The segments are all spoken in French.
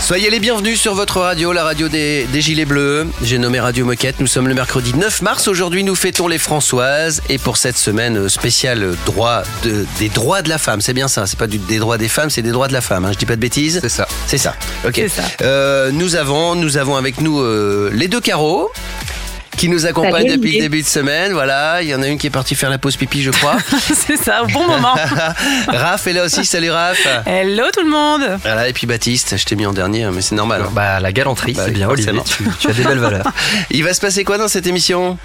Soyez les bienvenus sur votre radio, la radio des, des Gilets Bleus. J'ai nommé Radio Moquette. Nous sommes le mercredi 9 mars. Aujourd'hui, nous fêtons les Françoises. Et pour cette semaine spéciale droit de, des droits de la femme, c'est bien ça. C'est pas du, des droits des femmes, c'est des droits de la femme. Hein. Je dis pas de bêtises. C'est ça. C'est ça. Ok. C'est ça. Euh, nous avons, nous avons avec nous euh, les deux carreaux qui nous accompagnent Salut, depuis le début de semaine. Voilà, il y en a une qui est partie faire la pause pipi, je crois. c'est ça, au bon moment. Raph est là aussi. Salut Raph. Hello tout le monde. Voilà, et puis Baptiste, je t'ai mis en dernier, mais c'est normal. hein. Bah, la galanterie, Bah, c'est bien. Olivier. Tu, tu as des belles valeurs. Il va se passer quoi dans cette émission?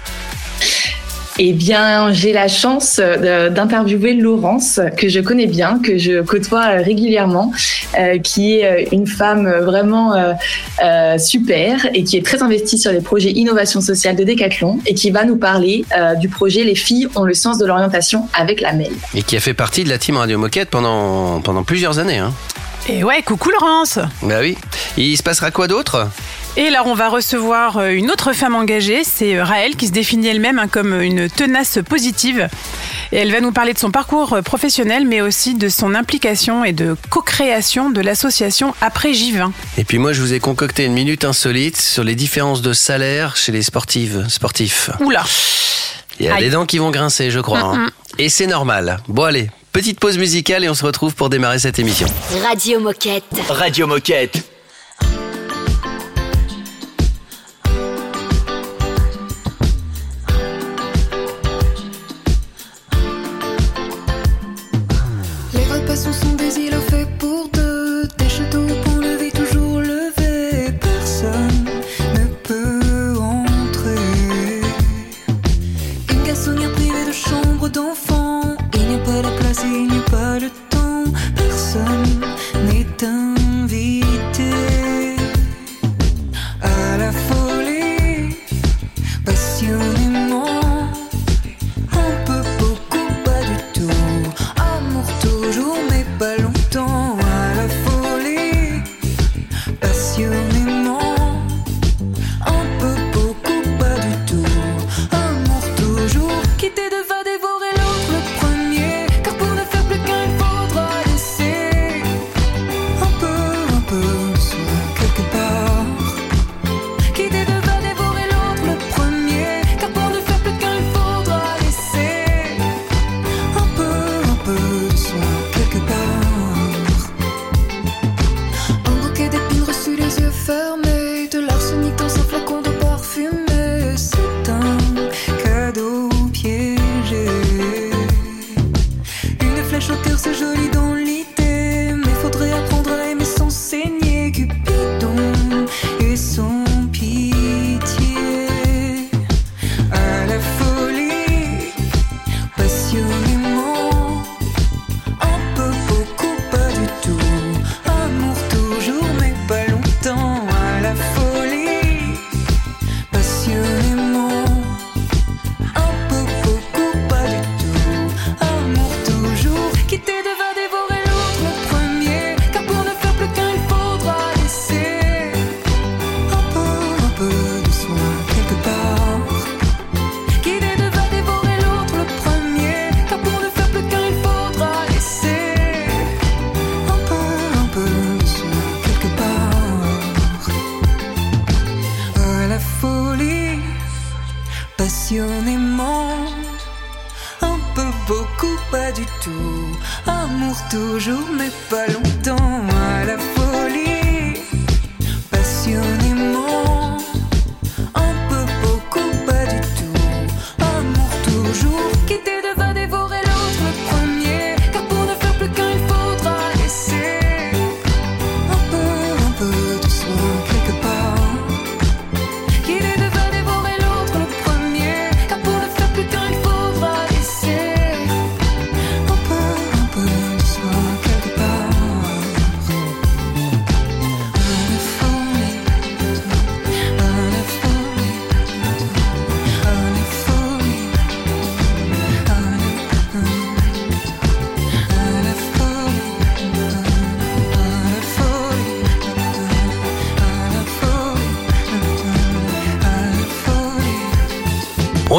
Eh bien, j'ai la chance euh, d'interviewer Laurence, que je connais bien, que je côtoie euh, régulièrement, euh, qui est une femme vraiment euh, euh, super et qui est très investie sur les projets innovation sociale de Decathlon et qui va nous parler euh, du projet Les filles ont le sens de l'orientation avec la MEL. Et qui a fait partie de la team Radio Moquette pendant, pendant plusieurs années. Hein. Et ouais, coucou Laurence. Bah oui. Il se passera quoi d'autre? Et là, on va recevoir euh, une autre femme engagée, c'est euh, Raël, qui se définit elle-même hein, comme une tenace positive. Et elle va nous parler de son parcours euh, professionnel, mais aussi de son implication et de co-création de l'association Après J20. Et puis moi, je vous ai concocté une minute insolite sur les différences de salaire chez les sportives, sportifs. Oula. Il y a Aïe. des dents qui vont grincer, je crois. hein. Et c'est normal. Bon allez, petite pause musicale et on se retrouve pour démarrer cette émission. Radio Moquette. Radio Moquette.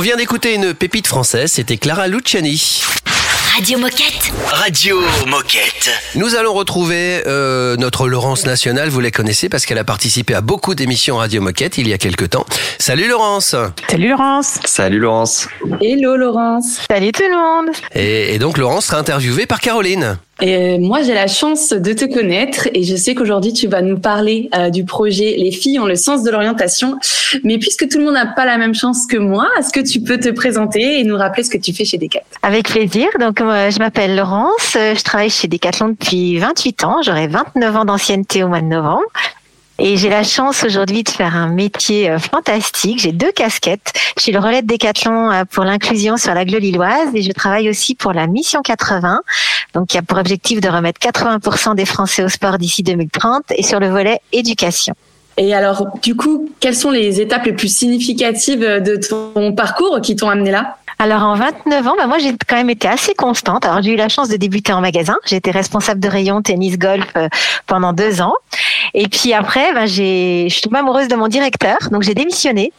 Vient d'écouter une pépite française, c'était Clara Luciani. Radio Moquette. Radio Moquette. Nous allons retrouver euh, notre Laurence Nationale, vous la connaissez parce qu'elle a participé à beaucoup d'émissions Radio Moquette il y a quelque temps. Salut Laurence Salut Laurence. Salut Laurence. Hello Laurence. Salut tout le monde. et, et donc Laurence sera interviewée par Caroline. Et moi, j'ai la chance de te connaître et je sais qu'aujourd'hui, tu vas nous parler euh, du projet Les filles ont le sens de l'orientation. Mais puisque tout le monde n'a pas la même chance que moi, est-ce que tu peux te présenter et nous rappeler ce que tu fais chez Decat Avec plaisir. Donc, euh, je m'appelle Laurence. euh, Je travaille chez Decathlon depuis 28 ans. J'aurai 29 ans d'ancienneté au mois de novembre. Et j'ai la chance aujourd'hui de faire un métier euh, fantastique. J'ai deux casquettes. Je suis le relais de Decathlon euh, pour l'inclusion sur la lilloise et je travaille aussi pour la Mission 80, donc qui a pour objectif de remettre 80% des Français au sport d'ici 2030 et sur le volet éducation. Et alors, du coup, quelles sont les étapes les plus significatives de ton parcours qui t'ont amené là? Alors en 29 ans, bah moi j'ai quand même été assez constante. Alors j'ai eu la chance de débuter en magasin. J'ai été responsable de rayon tennis golf euh, pendant deux ans. Et puis après, bah, j'ai, je suis tombée amoureuse de mon directeur, donc j'ai démissionné.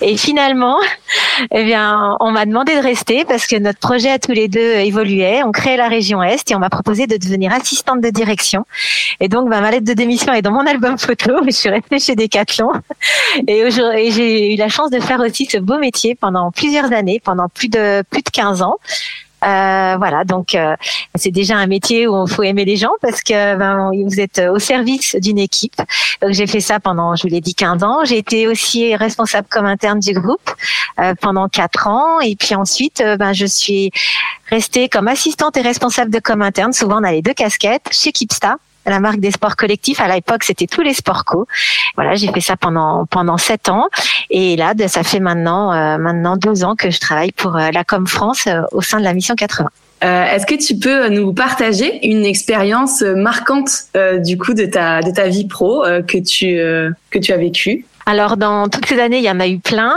Et finalement, eh bien, on m'a demandé de rester parce que notre projet à tous les deux évoluait. On créait la région Est et on m'a proposé de devenir assistante de direction. Et donc, bah, ma lettre de démission est dans mon album photo. Je suis restée chez Decathlon. Et et j'ai eu la chance de faire aussi ce beau métier pendant plusieurs années, pendant plus de plus de 15 ans. Euh, voilà, donc euh, c'est déjà un métier où il faut aimer les gens parce que ben, vous êtes au service d'une équipe. Donc j'ai fait ça pendant, je vous l'ai dit, 15 ans. J'ai été aussi responsable comme interne du groupe euh, pendant 4 ans et puis ensuite, euh, ben, je suis restée comme assistante et responsable de com interne. Souvent on a les deux casquettes chez Kipsta la marque des sports collectifs. À l'époque, c'était tous les sports co. Voilà, j'ai fait ça pendant pendant sept ans. Et là, de- ça fait maintenant euh, maintenant deux ans que je travaille pour euh, la Com France euh, au sein de la mission 80. Euh, Est-ce que tu peux nous partager une expérience marquante du coup de ta de ta vie pro que tu que tu as vécue? Alors, dans toutes ces années, il y en a eu plein.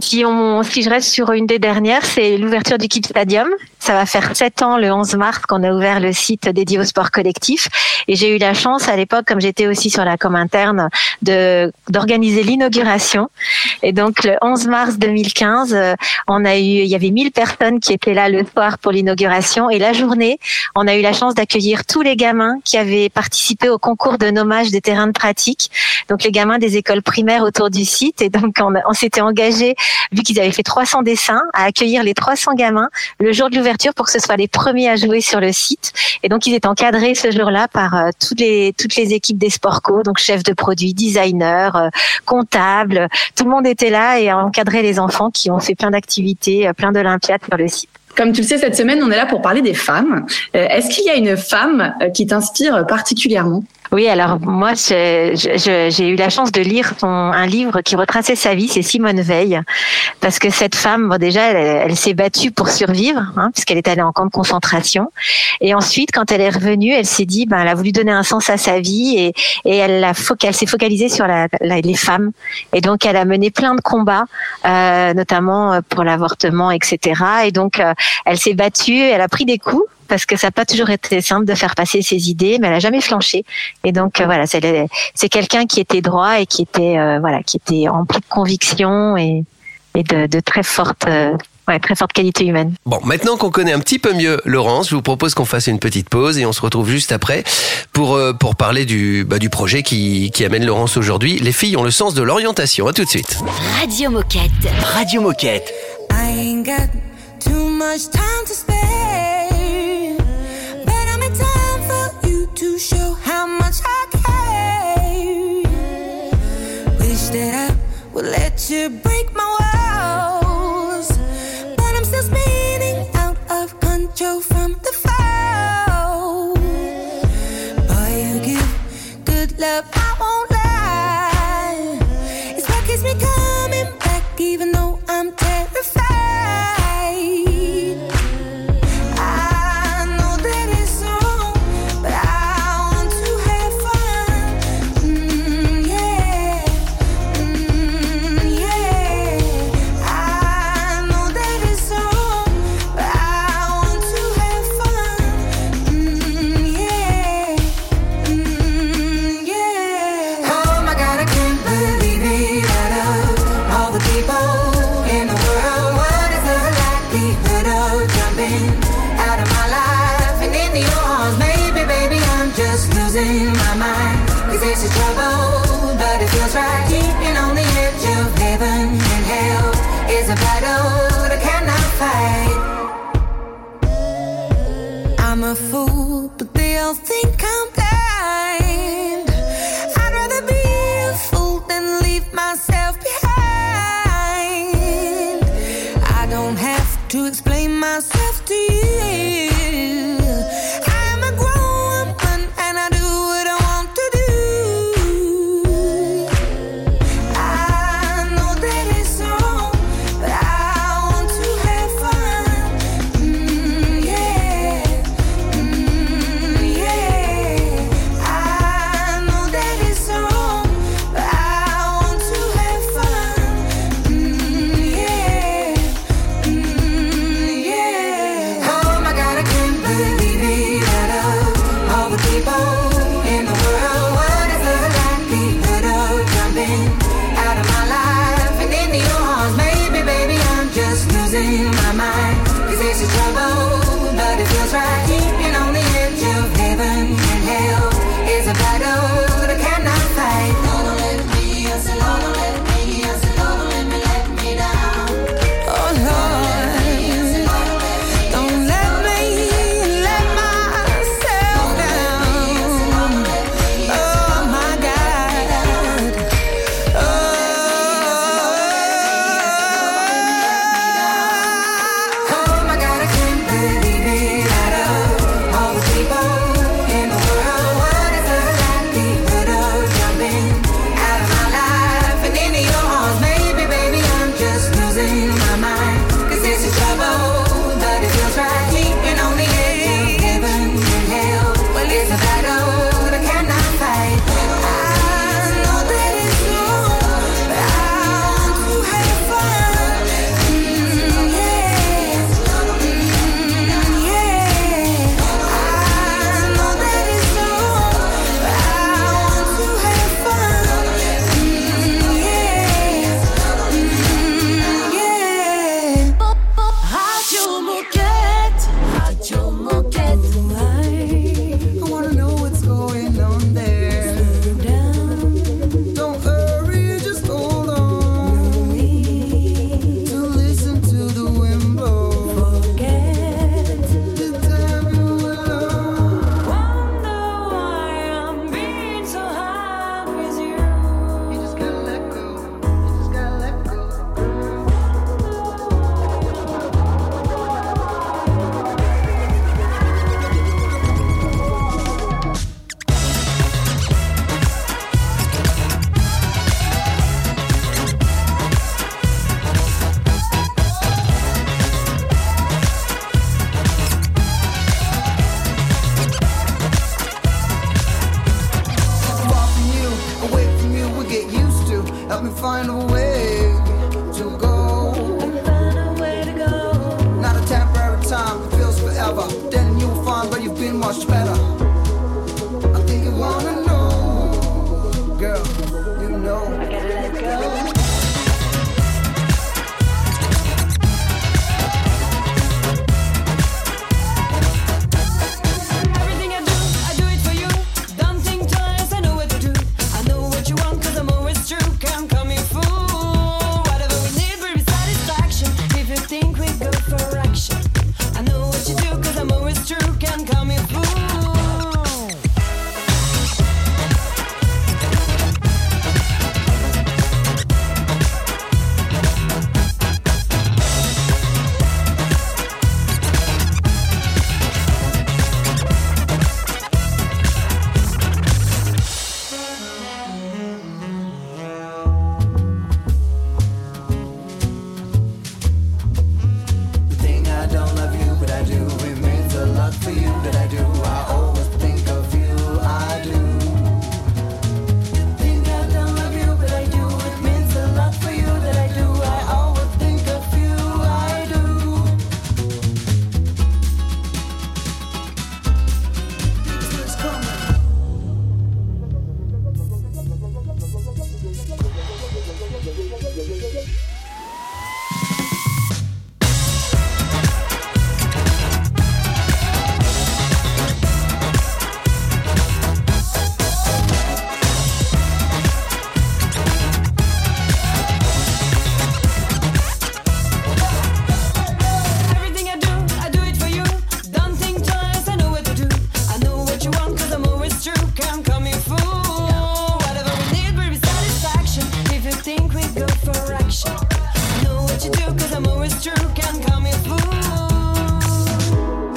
Si on, si je reste sur une des dernières, c'est l'ouverture du Kid Stadium. Ça va faire sept ans, le 11 mars, qu'on a ouvert le site dédié au sport collectif. Et j'ai eu la chance, à l'époque, comme j'étais aussi sur la com interne, de, d'organiser l'inauguration. Et donc, le 11 mars 2015, euh, on a eu, il y avait 1000 personnes qui étaient là le soir pour l'inauguration. Et la journée, on a eu la chance d'accueillir tous les gamins qui avaient participé au concours de nommage des terrains de pratique. Donc, les gamins des écoles primaires autour du site. Et donc, on, s'était engagé, vu qu'ils avaient fait 300 dessins, à accueillir les 300 gamins le jour de l'ouverture pour que ce soit les premiers à jouer sur le site. Et donc, ils étaient encadrés ce jour-là par euh, toutes les toutes les équipes des sport co, donc chefs de produits, designers, euh, comptables. Tout le monde était là et a encadré les enfants qui ont fait plein d'activités, euh, plein d'olympiades sur le site. Comme tu le sais, cette semaine, on est là pour parler des femmes. Euh, Est-ce qu'il y a une femme qui t'inspire particulièrement? Oui, alors moi, j'ai eu la chance de lire un livre qui retraçait sa vie, c'est Simone Veil, parce que cette femme, bon, déjà, elle, s'est battue pour survivre, hein, puisqu'elle est allée en camp de concentration, et ensuite, quand elle est revenue, elle s'est dit, ben, elle a voulu donner un sens à sa vie, et, et elle s'est focalisée sur la, la- les femmes, et donc elle a mené plein de combats, euh, notamment euh, pour l'avortement, etc. Et donc, euh, elle s'est battue, elle a pris des coups parce que ça n'a pas toujours été simple de faire passer ses idées, mais elle a jamais flanché. Et donc euh, voilà, c'est quelqu'un qui était droit et qui était euh, voilà, qui était rempli de conviction et, et de, de très forte euh, ouais, très forte qualité humaine. Bon, maintenant qu'on connaît un petit peu mieux Laurence, je vous propose qu'on fasse une petite pause et on se retrouve juste après pour, euh, pour parler du, bah, du projet qui, qui amène Laurence aujourd'hui. Les filles ont le sens de l'orientation. À tout de suite. Radio Moquette. Radio Moquette. I ain't got too much time to spare. Wish that I would let you break my walls. But I'm still spinning out of control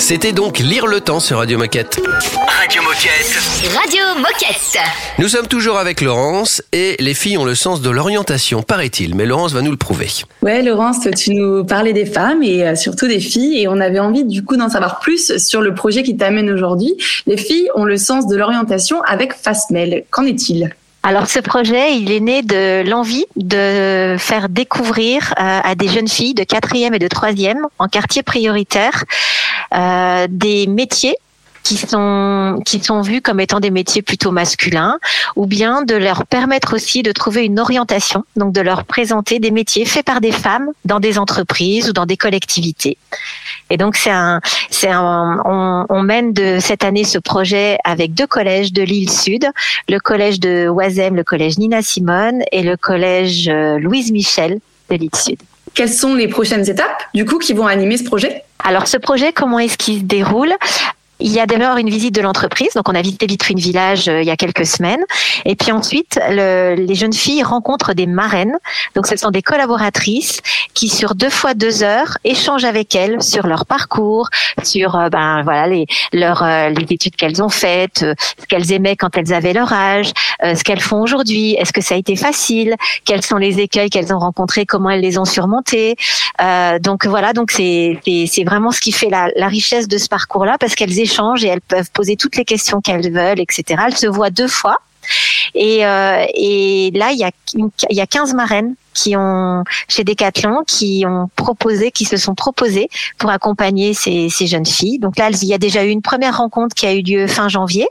C'était donc Lire le temps sur Radio Moquette. Radio Moquette. Radio Moquette. Nous sommes toujours avec Laurence et les filles ont le sens de l'orientation, paraît-il, mais Laurence va nous le prouver. Ouais, Laurence, tu nous parlais des femmes et euh, surtout des filles, et on avait envie du coup d'en savoir plus sur le projet qui t'amène aujourd'hui. Les filles ont le sens de l'orientation avec Fastmail. Qu'en est-il? Alors ce projet, il est né de l'envie de faire découvrir euh, à des jeunes filles de quatrième et de troisième en quartier prioritaire euh, des métiers qui sont qui sont vus comme étant des métiers plutôt masculins ou bien de leur permettre aussi de trouver une orientation donc de leur présenter des métiers faits par des femmes dans des entreprises ou dans des collectivités. Et donc c'est un c'est un on, on mène de cette année ce projet avec deux collèges de l'île Sud le collège de Oisem le collège Nina Simone et le collège euh, Louise Michel de l'île Sud Quelles sont les prochaines étapes du coup qui vont animer ce projet? Alors ce projet, comment est-ce qu'il se déroule? Il y a d'abord une visite de l'entreprise, donc on a visité Vitrine Village euh, il y a quelques semaines, et puis ensuite le- les jeunes filles rencontrent des marraines, donc ce sont des collaboratrices qui sur deux fois deux heures échangent avec elles sur leur parcours, sur euh, ben voilà les leurs euh, les études qu'elles ont faites, euh, ce qu'elles aimaient quand elles avaient leur âge, euh, ce qu'elles font aujourd'hui, est-ce que ça a été facile, quels sont les écueils qu'elles ont rencontrés, comment elles les ont surmontés, euh, donc voilà, donc c'est c'est vraiment ce qui fait la, la richesse de ce parcours-là parce qu'elles échangent et elles peuvent poser toutes les questions qu'elles veulent, etc. Elles se voient deux fois. Et, euh, et là, il y a il y a 15 marraines qui ont chez Decathlon qui ont proposé, qui se sont proposées pour accompagner ces, ces jeunes filles. Donc là, il y a déjà eu une première rencontre qui a eu lieu fin janvier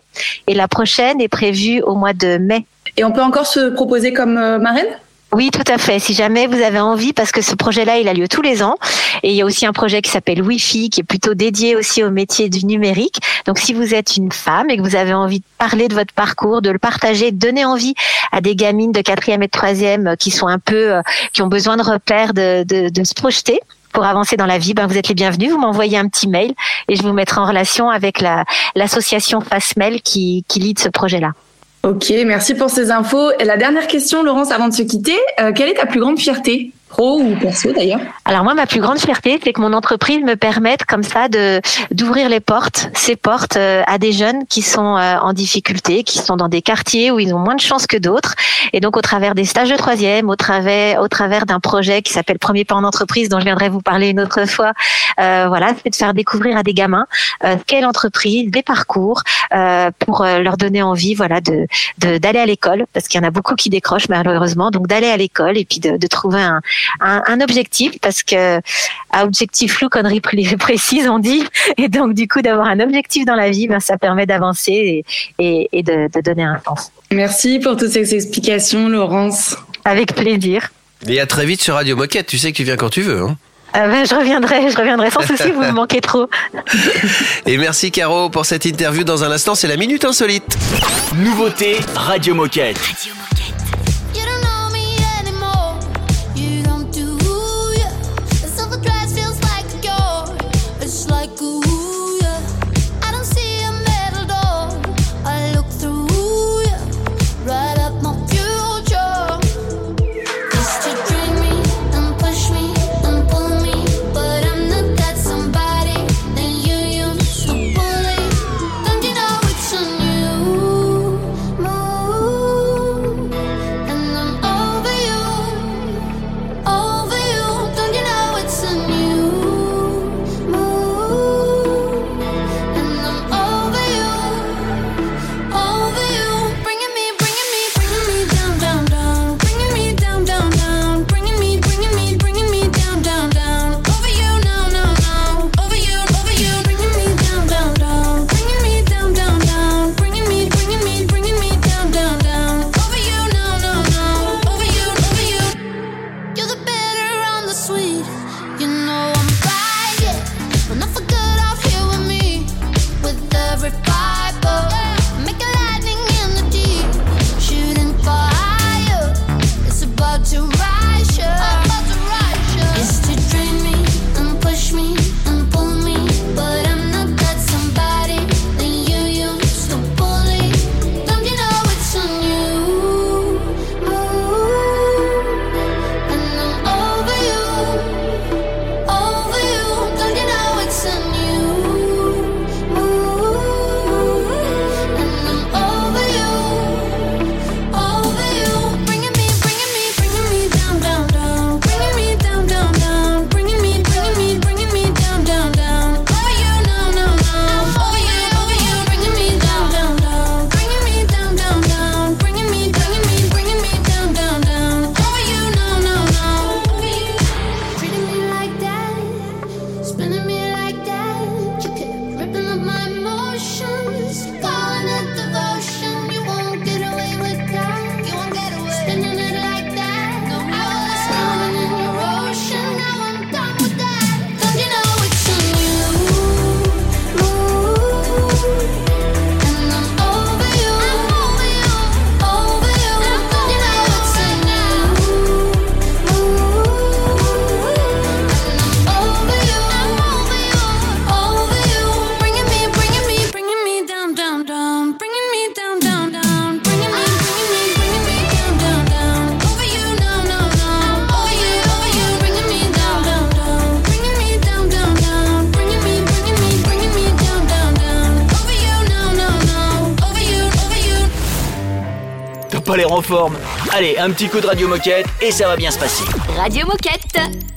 et la prochaine est prévue au mois de mai. Et on peut encore se proposer comme euh, marraine? Oui, tout à fait. Si jamais vous avez envie, parce que ce projet-là, il a lieu tous les ans. Et il y a aussi un projet qui s'appelle Wi-Fi, qui est plutôt dédié aussi au métier du numérique. Donc, si vous êtes une femme et que vous avez envie de parler de votre parcours, de le partager, de donner envie à des gamines de quatrième et de troisième euh, qui sont un peu, euh, qui ont besoin de repères, de, de, de se projeter pour avancer dans la vie, ben vous êtes les bienvenus. Vous m'envoyez un petit mail et je vous mettrai en relation avec la l'association Fastmail qui qui lead ce projet-là. Ok, merci pour ces infos. La dernière question, Laurence, avant de se quitter, euh, quelle est ta plus grande fierté? Alors moi, ma plus grande fierté, c'est que mon entreprise me permette comme ça de d'ouvrir les portes, ces portes euh, à des jeunes qui sont euh, en difficulté, qui sont dans des quartiers où ils ont moins de chances que d'autres. Et donc au travers des stages de troisième, au travers au travers d'un projet qui s'appelle Premier pas en entreprise, dont je viendrai vous parler une autre fois. euh, voilà, c'est de faire découvrir à des gamins euh, quelle entreprise, des parcours euh, pour euh, leur donner envie, voilà, de- d'aller à l'école parce qu'il y en a beaucoup qui décrochent malheureusement. Donc d'aller à l'école et puis de, de trouver un un, un objectif parce que à objectif flou, connerie pré- précise, on dit. Et donc, du coup, d'avoir un objectif dans la vie, ben, ça permet d'avancer et, et, et de, de donner un sens. Merci pour toutes ces explications, Laurence. Avec plaisir. Et à très vite sur Radio Moquette, tu sais que tu viens quand tu veux. hein. Euh, ben, je reviendrai, je reviendrai sans souci, vous me manquez trop. Et merci Caro pour cette interview. Dans un instant, c'est la Minute Insolite. Nouveauté Radio Moquette. Radio Moquette. Allez, un petit coup de radio moquette et ça va bien se passer. Radio Moquette.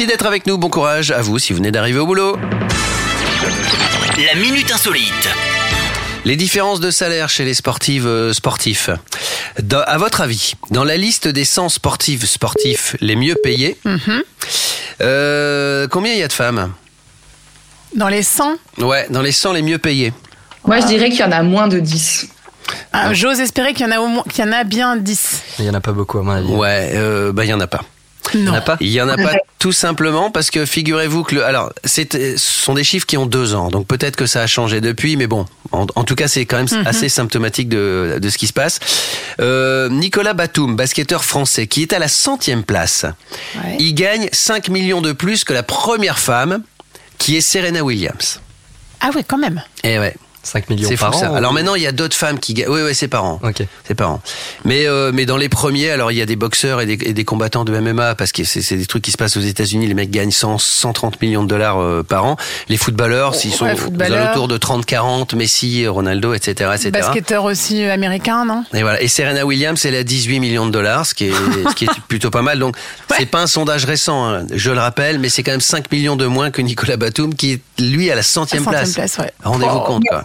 Merci d'être avec nous. Bon courage à vous si vous venez d'arriver au boulot. La minute insolite. Les différences de salaire chez les sportives euh, sportifs. Dans- à votre avis, dans la liste des 100 sportives sportifs les mieux payés, euh, combien il y a de femmes? Dans les 100, Ouais, dans les 100 les mieux payés. Moi, je dirais qu'il y en a moins de 10. ah, j'ose espérer qu'il y en a au moins, qu'il y en a bien 10. Il y en a pas beaucoup à mon avis. Ouais, euh, bah il y en a pas. Il y en Non. a pas Il y en a pas tout simplement parce que figurez-vous que le, alors c'est ce sont des chiffres qui ont deux ans donc peut-être que ça a changé depuis mais bon en, en tout cas c'est quand même assez symptomatique de, de ce qui se passe. Euh, Nicolas Batum, basketteur français qui est à la centième place, Ouais. il gagne 5 millions de plus que la première femme qui est Serena Williams. Ah ouais, quand même. Et ouais. 5 millions C'est fou par an. ou- Alors maintenant, il y a d'autres femmes qui gagnent. Oui, oui, c'est par an. Ok. C'est par an. Mais, euh, mais dans les premiers, alors il y a des boxeurs et des, et des combattants de MMA parce que c'est des trucs qui se passent aux États-Unis. Les mecs gagnent 100, 130 millions de dollars euh, par an. Les footballeurs, s'ils sont Ouais, aux footballeurs. alentours de 30, 40, Messi, Ronaldo, etc., etc. Basketteur aussi euh, américain, non? Et voilà. Et Serena Williams, elle a 18 millions de dollars, ce qui est, ce qui est plutôt pas mal. Donc, c'est pas un sondage récent, hein, je le rappelle, mais c'est quand même 5 millions de moins que Nicolas Batum, qui est, lui, à la centième À place. centième place, ouais. Rendez-vous Oh. compte, quoi.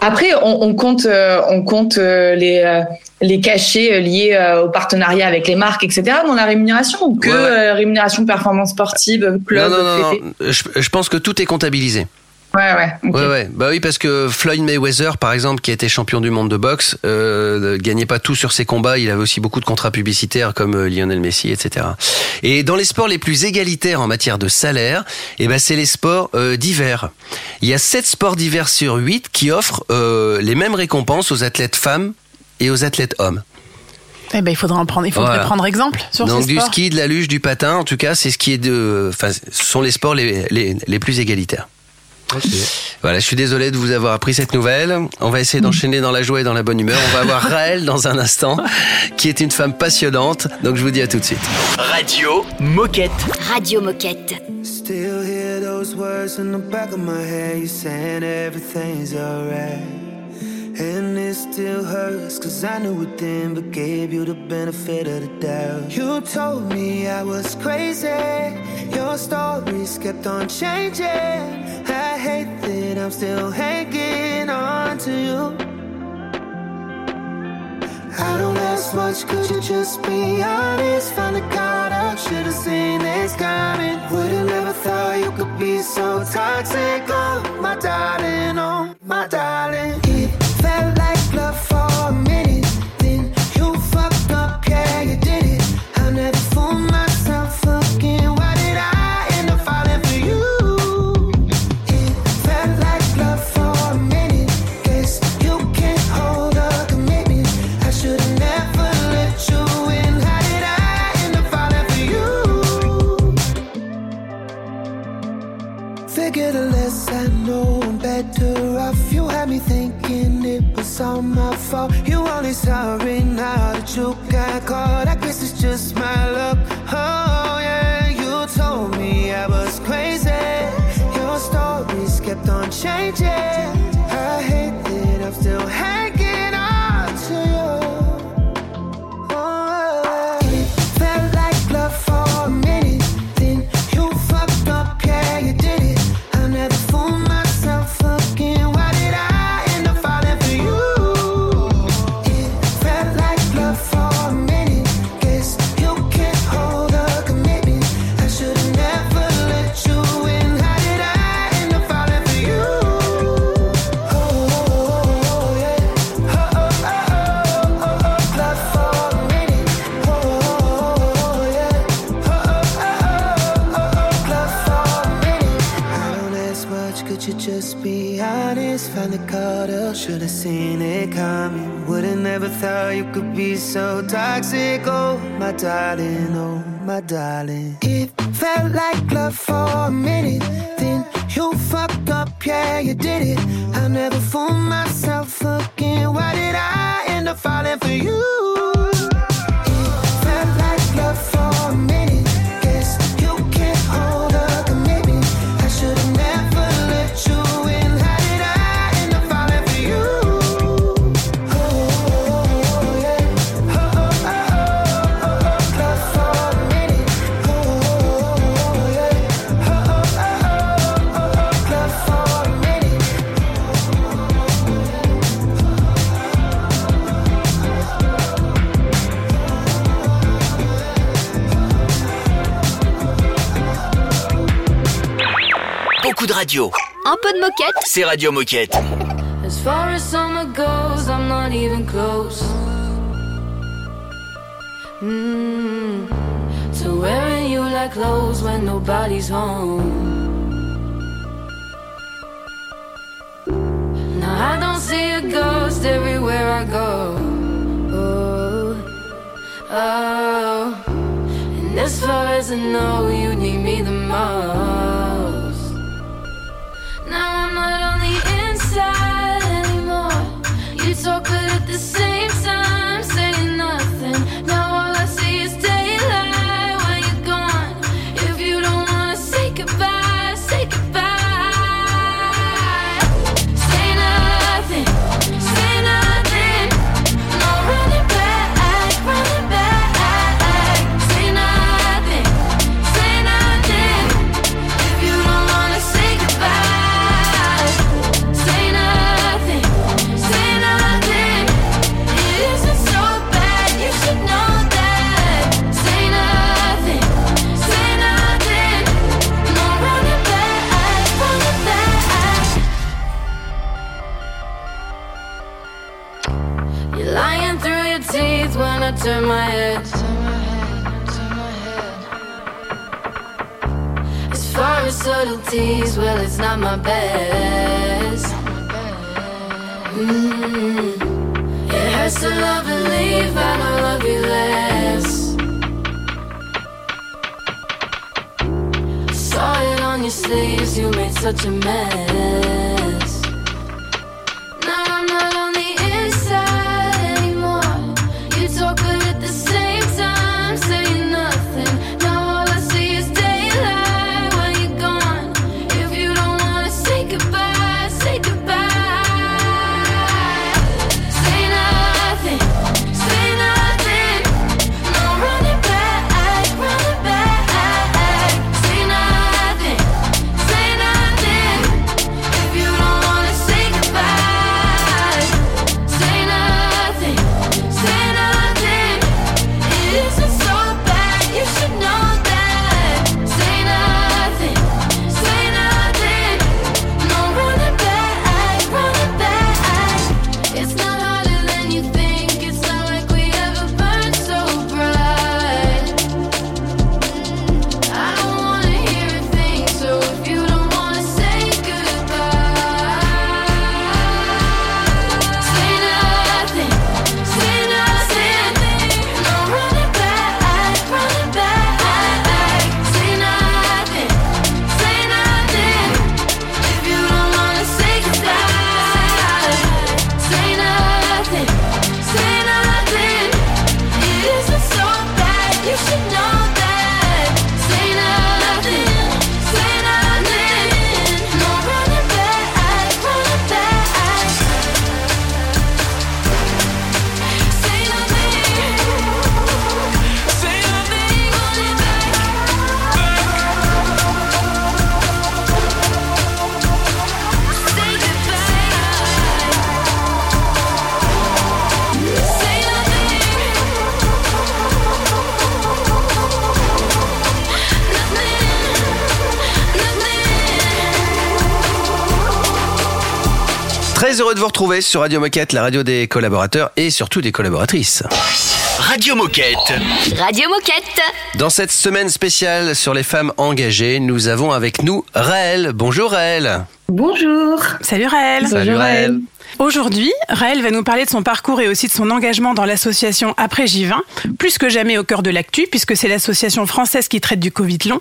Après, on, on compte, euh, on compte euh, les, euh, les cachets euh, liés euh, au partenariat avec les marques, etc. dans la rémunération ou que Ouais, ouais. euh, rémunération performance sportive, club, non, non, non, fété non. Je, je pense que tout est comptabilisé. Ouais, ouais. ok. Ouais, ouais. Bah oui, parce que Floyd Mayweather, par exemple, qui a été champion du monde de boxe, euh, ne gagnait pas tout sur ses combats. Il avait aussi beaucoup de contrats publicitaires comme euh, Lionel Messi, etc. Et dans les sports les plus égalitaires en matière de salaire, eh ben, c'est les sports euh, d'hiver. Il y a 7 sports d'hiver sur 8 qui offrent euh, les mêmes récompenses aux athlètes femmes et aux athlètes hommes. Eh ben, il faudrait en prendre, il faudrait Voilà. prendre exemple sur Donc ces du sports. ski, de la luge, du patin, en tout cas, c'est ce qui est de, enfin, ce sont les sports les, les, les plus égalitaires. Voilà, je suis désolé de vous avoir appris cette nouvelle. On va essayer d'enchaîner dans la joie et dans la bonne humeur. On va avoir Raël dans un instant, qui est une femme passionnante. Donc je vous dis à tout de suite. Radio Moquette. Radio Moquette. Still hear those words in the back of my head. You saying everything's alright. And it still hurts, cause I knew it then, but gave you the benefit of the doubt. You told me I was crazy. Your stories kept on changing. I hate that I'm still hanging on to you. I don't ask much, could you just be honest? Finally caught up, should've seen this coming. Would've never thought you could be so toxic. Oh, my darling, oh, my darling. Radio. Un peu de moquette. C'est Radio Moquette. As far as summer goes, I'm not even close. Mm. To wearing you like clothes when nobody's home. Now I don't see a ghost everywhere I go. Oh, oh. And as far as I know, you need me the most. Head. As far as subtleties, well, it's not my best. Mm. It hurts to love and leave, I don't love you less. Saw it on your sleeves, you made such a mess. Très heureux de vous retrouver sur Radio Moquette, la radio des collaborateurs et surtout des collaboratrices. Radio Moquette. Radio Moquette. Dans cette semaine spéciale sur les femmes engagées, nous avons avec nous Raël. Bonjour Raël. Bonjour. Salut Raël. Salut Raël. Aujourd'hui, Raël va nous parler de son parcours et aussi de son engagement dans l'association Après J20, plus que jamais au cœur de l'actu, puisque c'est l'association française qui traite du Covid long.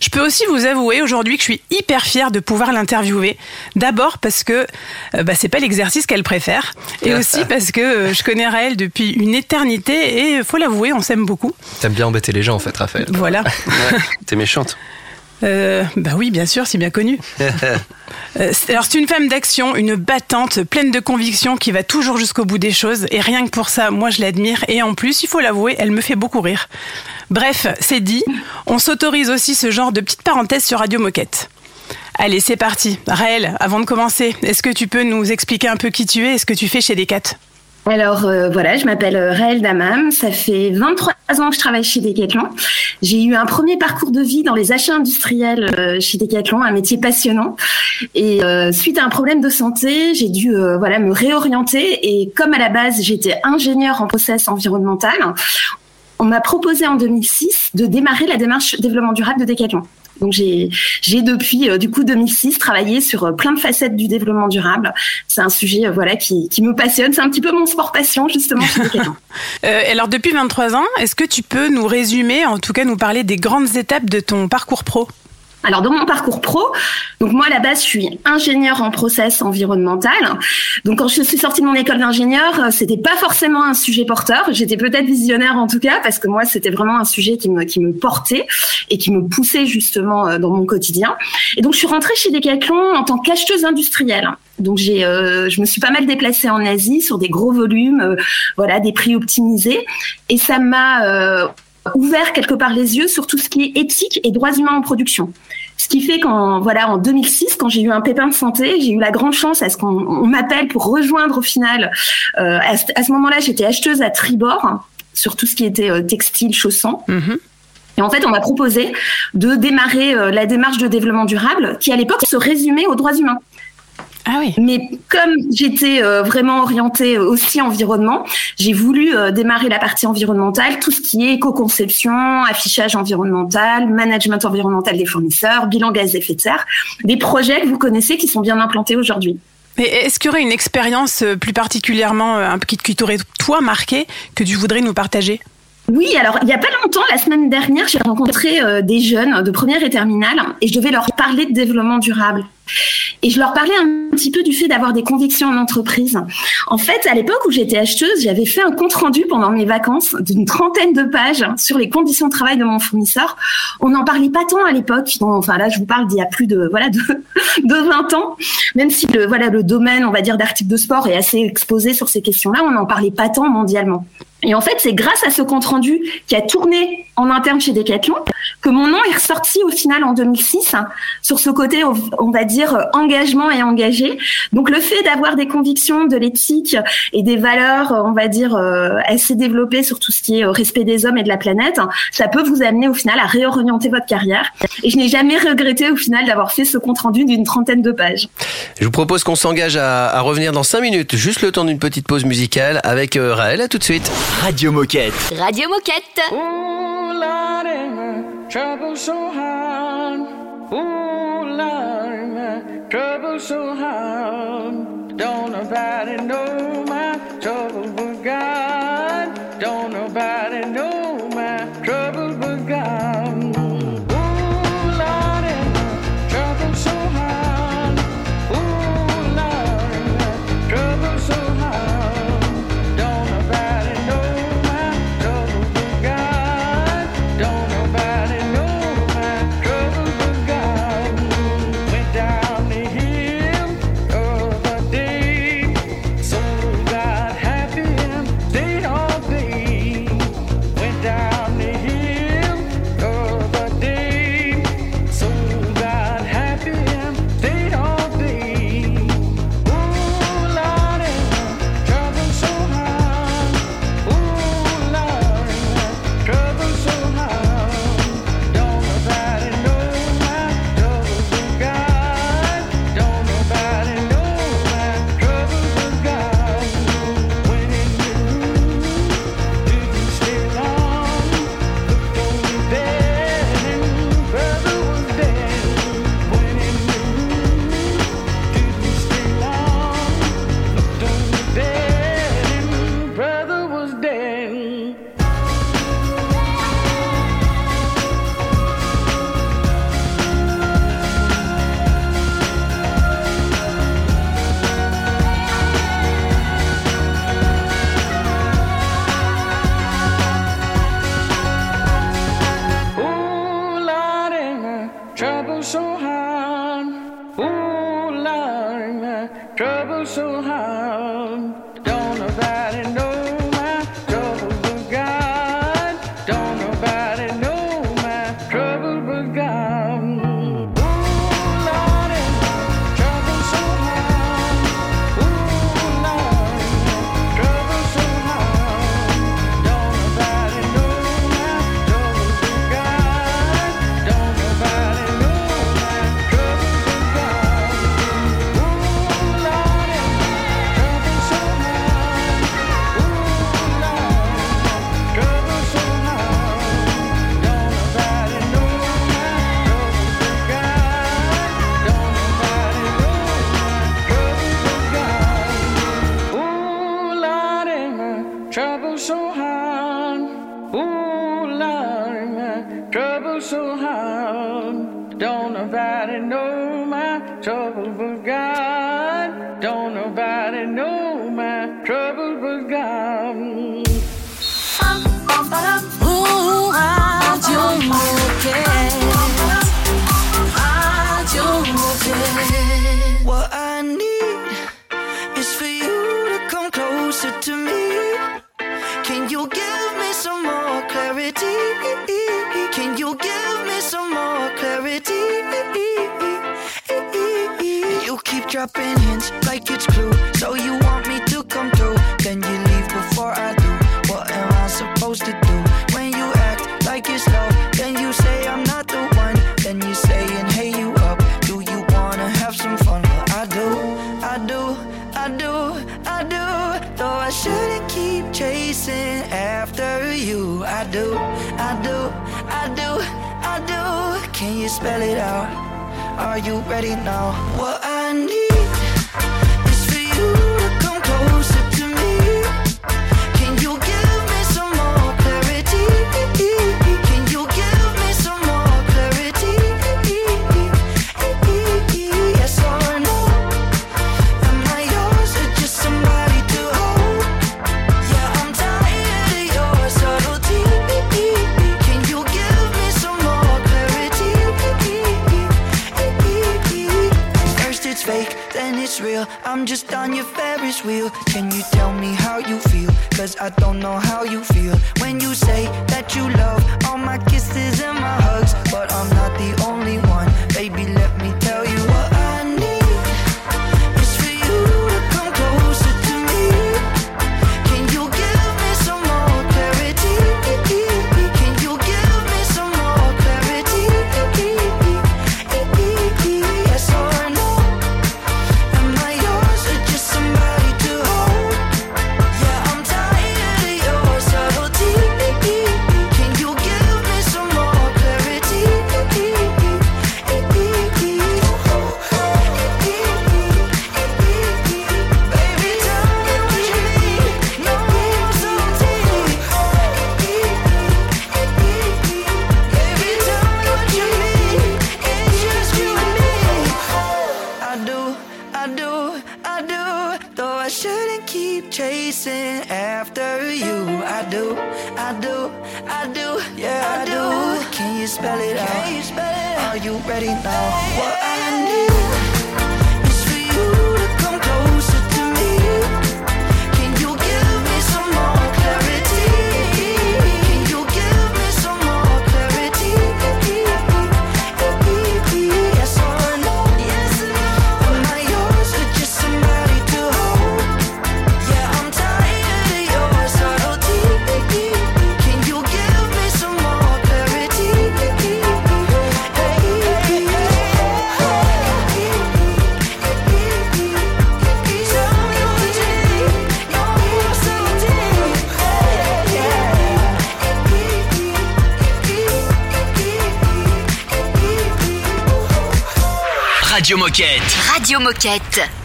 Je peux aussi vous avouer aujourd'hui que je suis hyper fière de pouvoir l'interviewer. D'abord parce que euh, bah, c'est pas l'exercice qu'elle préfère, et aussi parce que euh, je connais Raël depuis une éternité et faut l'avouer, on s'aime beaucoup. T'aimes bien embêter les gens en fait, Raphaël. Voilà. Ouais, T'es méchante. Euh, bah oui, bien sûr, c'est bien connu. Euh, alors c'est une femme d'action, une battante, pleine de conviction, qui va toujours jusqu'au bout des choses. Et rien que pour ça, moi je l'admire. Et en plus, il faut l'avouer, elle me fait beaucoup rire. Bref, c'est dit. On s'autorise aussi ce genre de petite parenthèse sur Radio Moquette. Allez, c'est parti. Raël, avant de commencer, est-ce que tu peux nous expliquer un peu qui tu es et ce que tu fais chez Decat? Alors euh, voilà, je m'appelle euh, Raël Damam, ça fait 23 ans que je travaille chez Decathlon. J'ai eu un premier parcours de vie dans les achats industriels euh, chez Decathlon, un métier passionnant. Et suite à un problème de santé, j'ai dû voilà me réorienter. Et comme à la base j'étais ingénieur en process environnemental, on m'a proposé en 2006 de démarrer la démarche développement durable de Decathlon. Donc j'ai depuis euh, du coup 2006 travaillé sur euh, plein de facettes du développement durable. C'est un sujet euh, voilà qui, qui me passionne. C'est un petit peu mon sport passion justement. Euh, alors depuis 23 ans, est-ce que tu peux nous résumer, en tout cas nous parler des grandes étapes de ton parcours pro? Alors dans mon parcours pro, donc moi à la base je suis ingénieur en process environnemental. Donc quand je suis sortie de mon école d'ingénieur, euh, c'était pas forcément un sujet porteur. J'étais peut-être visionnaire en tout cas parce que moi c'était vraiment un sujet qui me qui me portait et qui me poussait justement euh, dans mon quotidien. Et donc je suis rentrée chez Decathlon en tant qu'acheteuse industrielle. Donc j'ai, euh, je me suis pas mal déplacée en Asie sur des gros volumes, euh, voilà, des prix optimisés, et ça m'a euh, ouvert quelque part les yeux sur tout ce qui est éthique et droits humains en production. Ce qui fait qu'en voilà en 2006, quand j'ai eu un pépin de santé, j'ai eu la grande chance à ce qu'on on m'appelle pour rejoindre au final. Euh, à, ce- à ce moment-là, j'étais acheteuse à Tribord hein, sur tout ce qui était euh, textile, chaussons. Et en fait, on m'a proposé de démarrer euh, la démarche de développement durable qui, à l'époque, se résumait aux droits humains. Ah oui. Mais comme j'étais euh, vraiment orientée aussi environnement, j'ai voulu euh, démarrer la partie environnementale, tout ce qui est éco-conception, affichage environnemental, management environnemental des fournisseurs, bilan gaz à effet de serre, des projets que vous connaissez qui sont bien implantés aujourd'hui. Mais est-ce qu'il y aurait une expérience euh, plus particulièrement euh, qui, qui t'aurait toi marqué que tu voudrais nous partager? Oui, alors il y a pas longtemps, la semaine dernière, j'ai rencontré euh, des jeunes de première et terminale et je devais leur parler de développement durable. Et je leur parlais un petit peu du fait d'avoir des convictions en entreprise. En fait, à l'époque où j'étais acheteuse, j'avais fait un compte rendu pendant mes vacances d'une trentaine de pages sur les conditions de travail de mon fournisseur. On n'en parlait pas tant à l'époque. Enfin là, je vous parle d'il y a plus de voilà de, de 20 ans. Même si le le domaine, on va dire, d'articles de sport est assez exposé sur ces questions-là, on n'en parlait pas tant mondialement. Et en fait, c'est grâce à ce compte rendu qui a tourné en interne chez Decathlon que mon nom est ressorti au final en 2006 hein, sur ce côté, on va dire, engagement et engagé. Donc le fait d'avoir des convictions, de l'éthique et des valeurs, on va dire, euh, assez développées sur tout ce qui est euh, respect des hommes et de la planète, hein, ça peut vous amener au final à réorienter votre carrière. Et je n'ai jamais regretté au final d'avoir fait ce compte rendu d'une trentaine de pages. Je vous propose qu'on s'engage à, à revenir dans 5 minutes, juste le temps d'une petite pause musicale avec euh, Raël. À tout de suite. Radio Moquette. Radio Moquette. Ooh, Lordy, my trouble so hard. Ooh, Lordy, my trouble so hard. Don't nobody know my trouble but God. Don't nobody know my trouble but God.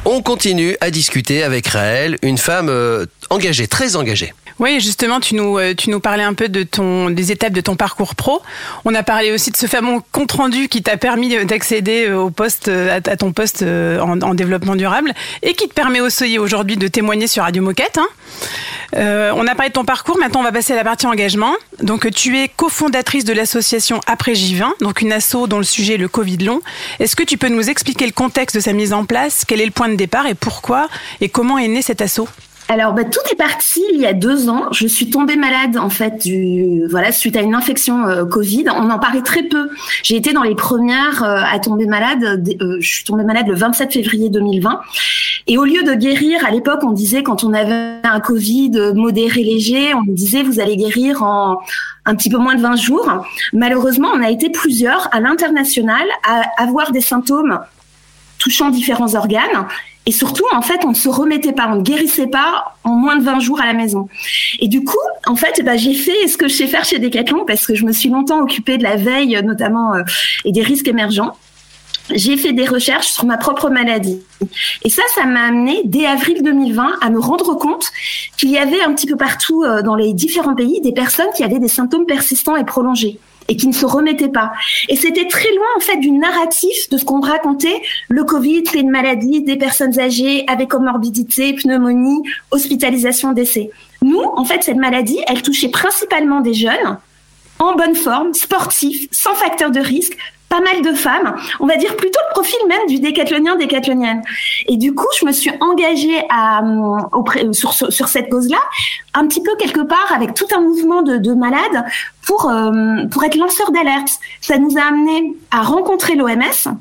On continue à discuter avec Raël, une femme euh, engagée, très engagée. Oui, justement, tu nous, euh, tu nous parlais un peu de ton, des étapes de ton parcours pro. On a parlé aussi de ce fameux compte rendu qui t'a permis d'accéder euh, au poste, euh, à, ton poste en, en développement durable et qui te permet aussi aujourd'hui de témoigner sur Radio Moquette. hein. On a parlé de ton parcours, maintenant on va passer à la partie engagement. Donc tu es cofondatrice de l'association Après J20, donc une asso dont le sujet est le Covid long. Est-ce que tu peux nous expliquer le contexte de sa mise en place? Quel est le point de départ et pourquoi? Et comment est né cet asso? Alors, bah, tout est parti il y a deux ans. Je suis tombée malade, en fait, voilà, suite à une infection euh, Covid. On en parlait très peu. J'ai été dans les premières euh, à tomber malade. Euh, je suis tombée malade le 27 février 2020. Et au lieu de guérir, à l'époque, on disait quand on avait un Covid modéré léger, on disait vous allez guérir en un petit peu moins de 20 jours. Malheureusement, on a été plusieurs à l'international à avoir des symptômes touchant différents organes. Et surtout, en fait, on ne se remettait pas, on ne guérissait pas en moins de 20 jours à la maison. Et du coup, en fait, bah, j'ai fait ce que je sais faire chez Decathlon parce que je me suis longtemps occupée de la veille, notamment, euh, et des risques émergents. J'ai fait des recherches sur ma propre maladie. Et ça, ça m'a amené dès avril 2020 à me rendre compte qu'il y avait un petit peu partout euh, dans les différents pays des personnes qui avaient des symptômes persistants et prolongés et qui ne se remettaient pas. Et c'était très loin en fait du narratif de ce qu'on racontait. Le Covid, c'est une maladie des personnes âgées avec comorbidité, pneumonie, hospitalisation, décès. Nous, en fait, cette maladie, elle touchait principalement des jeunes en bonne forme, sportifs, sans facteur de risque, pas mal de femmes, on va dire plutôt le profil même du décathlonien, décathlonienne. Et du coup, je me suis engagée euh, auprès, sur, cette cause-là, un petit peu quelque part avec tout un mouvement de, de malades pour, euh, pour être lanceur d'alerte. Ça nous a amené à rencontrer l'OMS,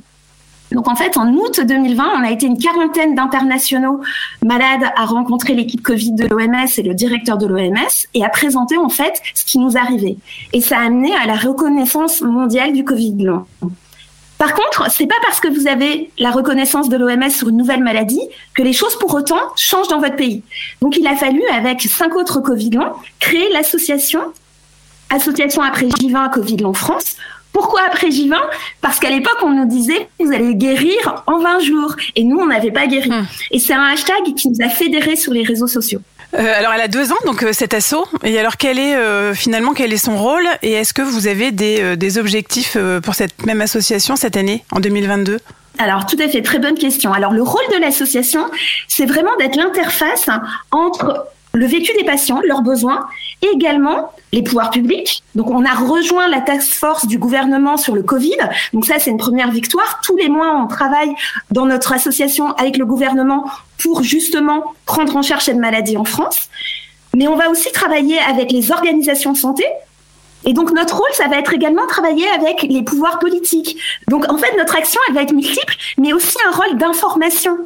donc en fait, en août 2020, on a été une quarantaine d'internationaux malades à rencontrer l'équipe Covid de l'OMS et le directeur de l'OMS et à présenter en fait ce qui nous arrivait. Et ça a amené à la reconnaissance mondiale du Covid long. Par contre, c'est pas parce que vous avez la reconnaissance de l'OMS sur une nouvelle maladie que les choses pour autant changent dans votre pays. Donc il a fallu, avec cinq autres Covid longs, créer l'association association après J20 Covid Long France. Pourquoi après J20 Parce qu'à l'époque, on nous disait vous allez guérir en 20 jours. Et nous, on n'avait pas guéri. Et c'est un hashtag qui nous a fédérés sur les réseaux sociaux. Euh, alors elle a deux ans, donc euh, cet assaut. Et alors quel est euh, finalement quel est son rôle? Et est-ce que vous avez des, des objectifs pour cette même association cette année, en 2022 Alors, tout à fait, très bonne question. Alors, le rôle de l'association, c'est vraiment d'être l'interface entre le vécu des patients, leurs besoins, et également les pouvoirs publics. Donc, on a rejoint la task force du gouvernement sur le Covid. Donc, ça, c'est une première victoire. Tous les mois, on travaille dans notre association avec le gouvernement pour justement prendre en charge cette maladie en France. Mais on va aussi travailler avec les organisations de santé, et donc notre rôle, ça va être également travailler avec les pouvoirs politiques. Donc en fait, notre action, elle va être multiple, mais aussi un rôle d'information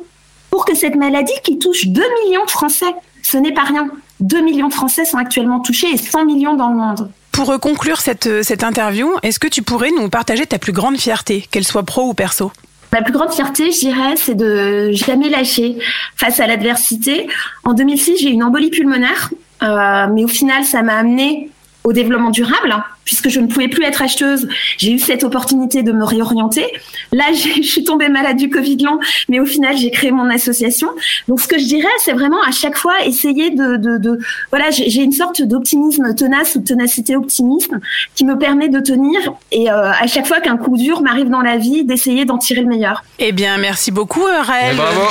pour que cette maladie qui touche 2 millions de Français, ce n'est pas rien. 2 millions de Français sont actuellement touchés et 100 millions dans le monde. Pour euh, conclure cette, euh, cette interview, est-ce que tu pourrais nous partager ta plus grande fierté, qu'elle soit pro ou perso? Ma plus grande fierté, je dirais, c'est de jamais lâcher face à l'adversité. En 2006, j'ai eu une embolie pulmonaire, euh, mais au final, ça m'a amené au développement durable, hein, puisque je ne pouvais plus être acheteuse. J'ai eu cette opportunité de me réorienter. Là, j'ai- je suis tombée malade du Covid long, mais au final, j'ai créé mon association. Donc, ce que je dirais, c'est vraiment à chaque fois essayer de, de, de voilà, j'ai une sorte d'optimisme tenace ou de ténacité optimisme qui me permet de tenir et euh, à chaque fois qu'un coup dur m'arrive dans la vie, d'essayer d'en tirer le meilleur. Eh bien, merci beaucoup, euh, Raël. Et bravo.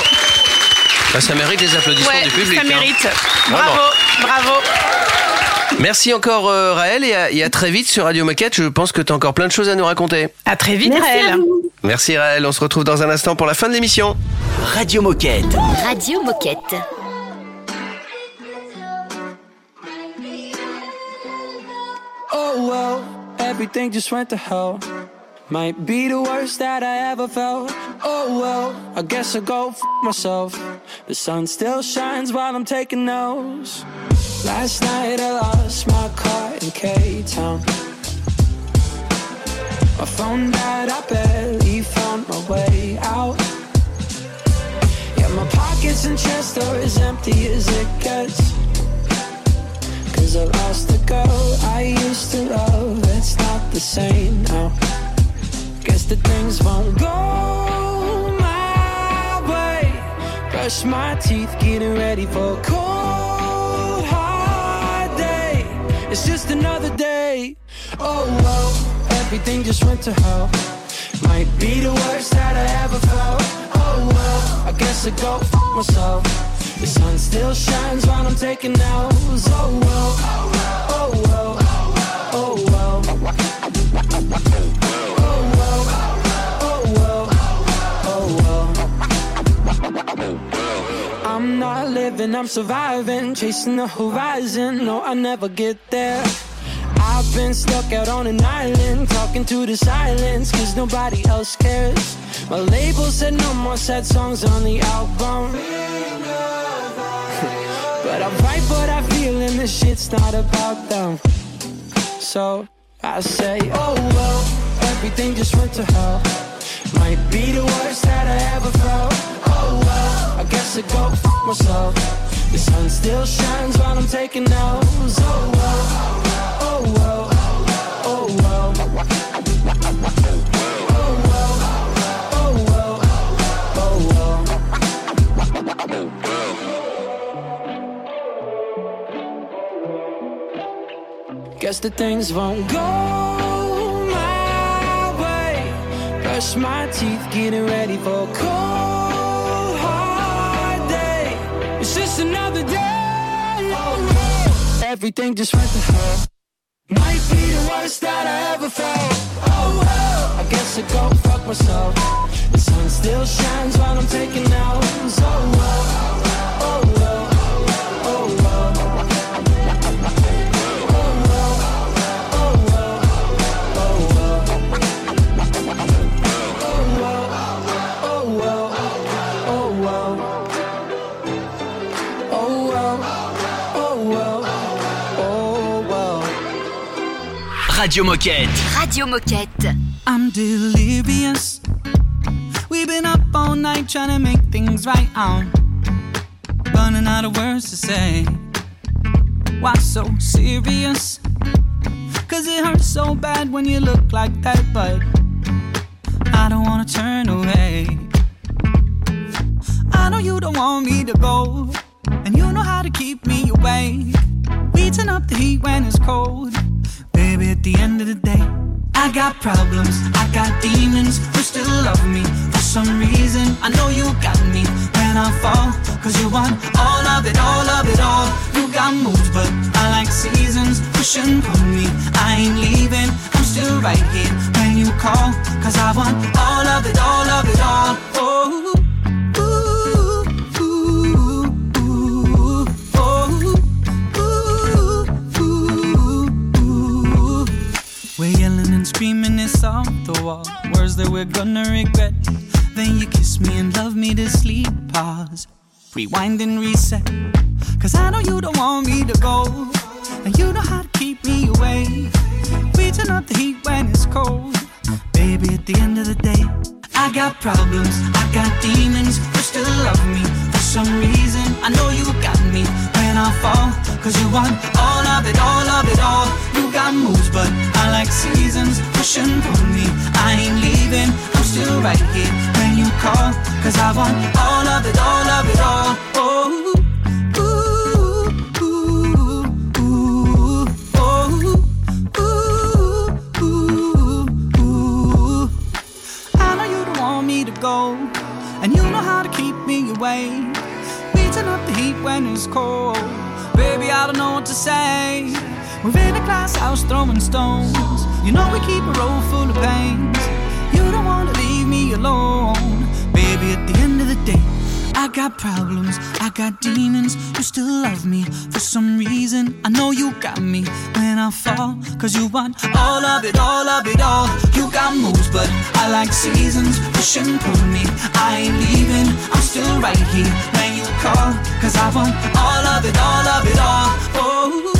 Bah, ça mérite les applaudissements Ouais, du public. ça hein. mérite. Bravo, bravo. Merci encore euh, Raël et à, et à très vite sur Radio Moquette. Je pense que tu as encore plein de choses à nous raconter. À très vite, Merci à Raël. vous. Merci Raël, on se retrouve dans un instant pour la fin de l'émission. Radio Moquette. Radio Moquette. Oh well, everything just went to hell. Might be the worst that I ever felt. Oh well, I guess I'll go f myself. The sun still shines while I'm taking notes. Last night I lost my car in K Town. My phone died, I barely found my way out. Yeah, my pockets and chest are as empty as it gets. Cause I lost the girl I used to love. It's not the same now. Guess the things won't go my way. Brush my teeth, getting ready for a cold, It's just another day. Oh well, everything just went to hell. Might be the worst that I ever felt. Oh well, I guess I go f myself. The sun still shines while I'm taking notes. Oh well, oh well, oh living, I'm surviving, chasing the horizon. No, I never get there. I've been stuck out on an island, talking to the silence, cause nobody else cares. My label said no more sad songs on the album. but I write what I feel, and this shit's not about them. So I say, oh well, everything just went to hell. Might be the worst that I ever felt. Oh well, I guess I go f myself. The sun still shines while I'm taking notes. Oh well, oh well, oh well. Oh well, oh well, oh well. Guess the things won't go my way. Brush my teeth, getting ready for cold, just another day. Oh, Everything just went to hell. Might be the worst that I ever felt. Oh well, I guess I go fuck myself. The sun still shines while I'm taking notes. Oh oh well, oh Radio Moquette. Radio Moquette. I'm delirious. We've been up all night trying to make things right. I'm running out of words to say. Why so serious? Cause it hurts so bad when you look like that, but I don't wanna turn away. I know you don't want me to go, and you know how to keep me awake. We turn up the heat when it's cold. Baby, at the end of the day, I got problems, I got demons who still love me. For some reason, I know you got me when I fall. Cause you want all of it, all of it all. You got moves, but I like seasons. Push and pull me, I ain't leaving. I'm still right here when you call. Cause I want all of it, all of it all. We're gonna regret. Then you kiss me and love me to sleep. Pause, rewind and reset. Cause I know you don't want me to go. And you know how to keep me away. We turn up the heat when it's cold. Baby, at the end of the day, I got problems, I got demons who still love me. For some reason, I know you got me when I fall. Cause you want all of it, all of it all. You got moves, but I like seasons. Pushing pull me, I ain't leaving. I'm still right here when you call. Cause I want all of it, all of it all. Oh, oh, go, and you know how to keep me away. Turn up the heat when it's cold. Baby, I don't know what to say. We're in a glass house throwing stones. You know we keep a road full of pains. You don't wanna leave me alone. Baby, at the end of the day, I got problems, I got demons. You still love me for some reason. I know you got me when I fall. Cause you want all of it, all of it all. You got moves, but I like seasons. Push and pull me, I ain't leaving. I'm still right here when you call. Cause I want all of it, all of it all. Oh.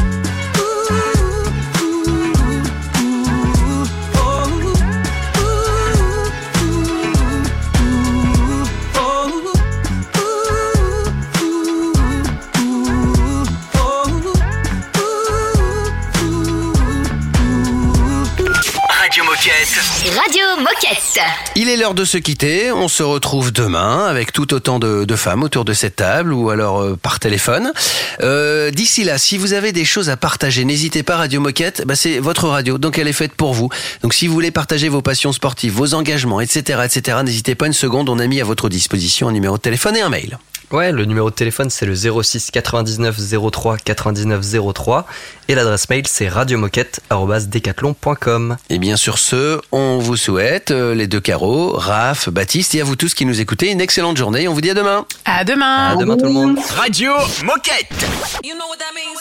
Moquette. Radio Moquette. Il est l'heure de se quitter. On se retrouve demain avec tout autant de, de femmes autour de cette table ou alors euh, par téléphone. Euh, D'ici là, si vous avez des choses à partager, n'hésitez pas. Radio Moquette, bah, c'est votre radio, donc elle est faite pour vous. Donc si vous voulez partager vos passions sportives, vos engagements, etc., etc., n'hésitez pas une seconde. On a mis à votre disposition un numéro de téléphone et un mail. Ouais, le numéro de téléphone c'est le 06 99 03 99 03 et l'adresse mail c'est radiomoquette@decathlon.com. Et bien sur ce, on vous souhaite euh, les deux carreaux, Raph, Baptiste et à vous tous qui nous écoutez une excellente journée. On vous dit à demain. À demain. À demain tout le monde. Radio Moquette. You know what that means?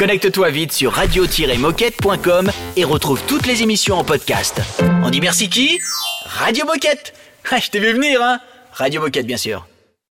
Connecte-toi vite sur radio-moquette.com et retrouve toutes les émissions en podcast. On dit merci qui? Radio Moquette Je t'ai vu venir, hein? Radio Moquette, bien sûr.